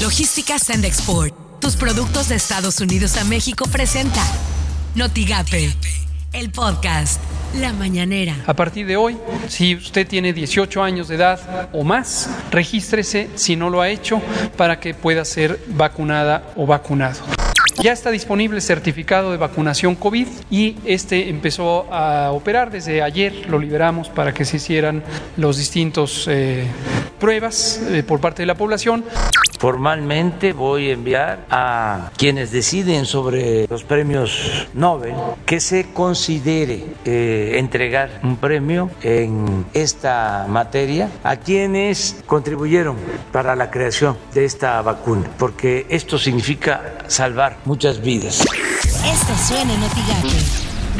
Logística Send Export. Tus productos de Estados Unidos a México presenta Notigape, el podcast. La mañanera. A partir de hoy, si usted tiene 18 años de edad o más, regístrese si no lo ha hecho para que pueda ser vacunada o vacunado. Ya está disponible el certificado de vacunación COVID y este empezó a operar desde ayer. Lo liberamos para que se hicieran los distintos eh, pruebas eh, por parte de la población. Formalmente voy a enviar a quienes deciden sobre los premios Nobel que se considere eh, entregar un premio en esta materia a quienes contribuyeron para la creación de esta vacuna, porque esto significa salvar muchas vidas.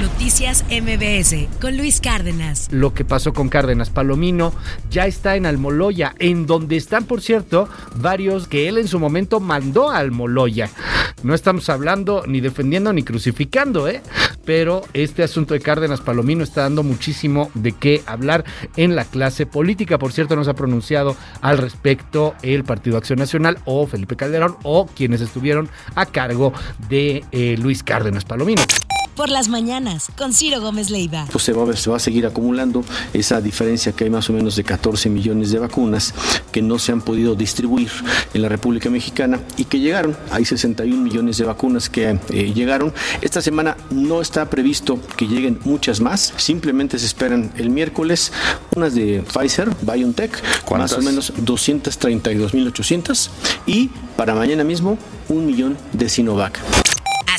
Noticias MBS con Luis Cárdenas. Lo que pasó con Cárdenas Palomino ya está en Almoloya, en donde están, por cierto, varios que él en su momento mandó a Almoloya. No estamos hablando ni defendiendo ni crucificando, ¿eh? Pero este asunto de Cárdenas Palomino está dando muchísimo de qué hablar en la clase política. Por cierto, no se ha pronunciado al respecto el Partido Acción Nacional o Felipe Calderón o quienes estuvieron a cargo de eh, Luis Cárdenas Palomino por las mañanas con Ciro Gómez Leiva. Pues se va, a ver, se va a seguir acumulando esa diferencia que hay más o menos de 14 millones de vacunas que no se han podido distribuir en la República Mexicana y que llegaron. Hay 61 millones de vacunas que eh, llegaron. Esta semana no está previsto que lleguen muchas más. Simplemente se esperan el miércoles unas de Pfizer, BioNTech, más o menos 232.800 y para mañana mismo un millón de Sinovac.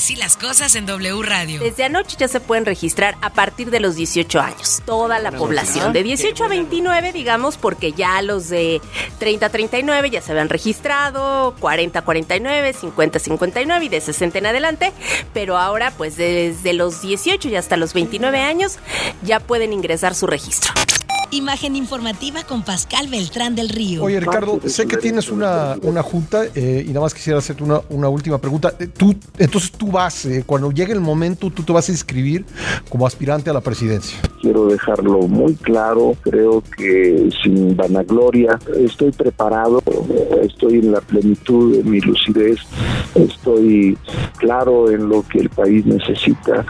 Así las cosas en W Radio. Desde anoche ya se pueden registrar a partir de los 18 años. Toda la población. De 18 a 29, digamos, porque ya los de 30 a 39 ya se habían registrado, 40 a 49, 50 a 59 y de 60 en adelante. Pero ahora, pues desde los 18 y hasta los 29 años, ya pueden ingresar su registro. Imagen informativa con Pascal Beltrán del Río. Oye, Ricardo, sé que tienes una, una junta eh, y nada más quisiera hacerte una, una última pregunta. Eh, tú, entonces tú vas, eh, cuando llegue el momento, tú te vas a inscribir como aspirante a la presidencia. Quiero dejarlo muy claro, creo que sin vanagloria, estoy preparado, estoy en la plenitud de mi lucidez, estoy claro en lo que el país necesita,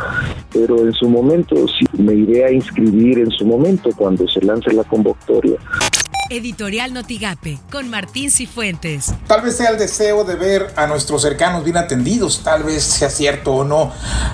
pero en su momento sí me iré a inscribir en su momento cuando se lance la convocatoria. Editorial Notigape, con Martín Cifuentes. Tal vez sea el deseo de ver a nuestros cercanos bien atendidos, tal vez sea cierto o no.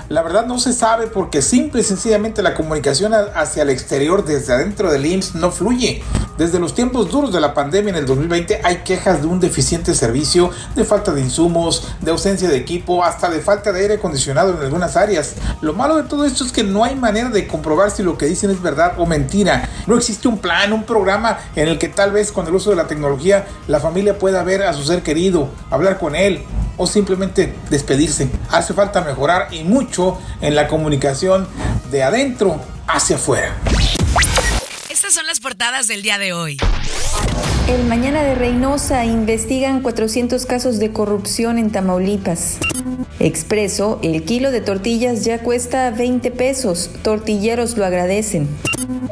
La verdad no se sabe porque simple y sencillamente la comunicación hacia el exterior desde adentro del IMSS no fluye. Desde los tiempos duros de la pandemia en el 2020 hay quejas de un deficiente servicio, de falta de insumos, de ausencia de equipo, hasta de falta de aire acondicionado en algunas áreas. Lo malo de todo esto es que no hay manera de comprobar si lo que dicen es verdad o mentira. No existe un plan, un programa en el que tal vez con el uso de la tecnología la familia pueda ver a su ser querido, hablar con él o simplemente despedirse. Hace falta mejorar y mucho en la comunicación de adentro hacia afuera. Del día de hoy. El Mañana de Reynosa investigan 400 casos de corrupción en Tamaulipas. Expreso, el kilo de tortillas ya cuesta 20 pesos, tortilleros lo agradecen.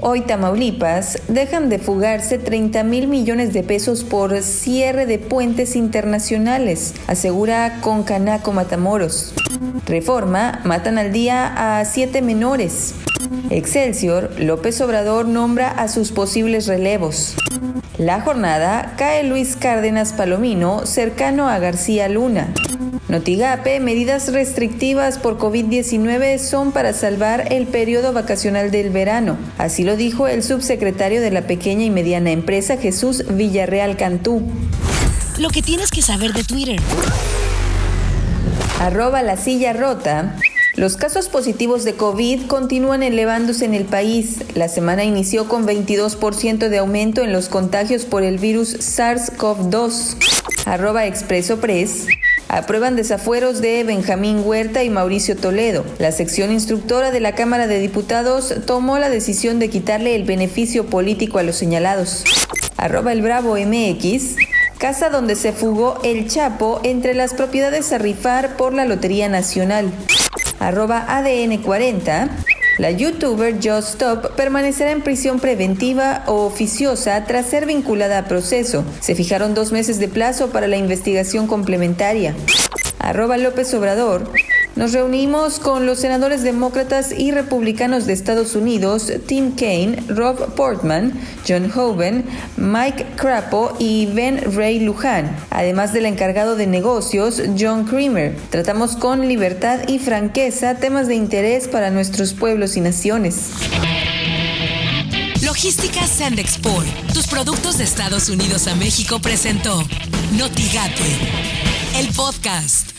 Hoy Tamaulipas dejan de fugarse 30 mil millones de pesos por cierre de puentes internacionales, asegura Concanaco Matamoros. Reforma, matan al día a siete menores. Excelsior, López Obrador nombra a sus posibles relevos. La jornada cae Luis Cárdenas Palomino cercano a García Luna. Notigape, medidas restrictivas por COVID-19 son para salvar el periodo vacacional del verano. Así lo dijo el subsecretario de la pequeña y mediana empresa Jesús Villarreal Cantú. Lo que tienes que saber de Twitter. Arroba la silla rota. Los casos positivos de COVID continúan elevándose en el país. La semana inició con 22% de aumento en los contagios por el virus SARS-CoV-2. Arroba Expreso Press. Aprueban desafueros de Benjamín Huerta y Mauricio Toledo. La sección instructora de la Cámara de Diputados tomó la decisión de quitarle el beneficio político a los señalados. Arroba el Bravo MX. Casa donde se fugó el Chapo entre las propiedades a rifar por la Lotería Nacional. Arroba ADN 40. La youtuber Just Stop permanecerá en prisión preventiva o oficiosa tras ser vinculada a proceso. Se fijaron dos meses de plazo para la investigación complementaria. Arroba López Obrador. Nos reunimos con los senadores demócratas y republicanos de Estados Unidos, Tim Kaine, Rob Portman, John Hoven, Mike Crapo y Ben Ray Lujan, además del encargado de negocios, John Creamer. Tratamos con libertad y franqueza temas de interés para nuestros pueblos y naciones. Logística Sand Export, tus productos de Estados Unidos a México presentó Notigate, el podcast.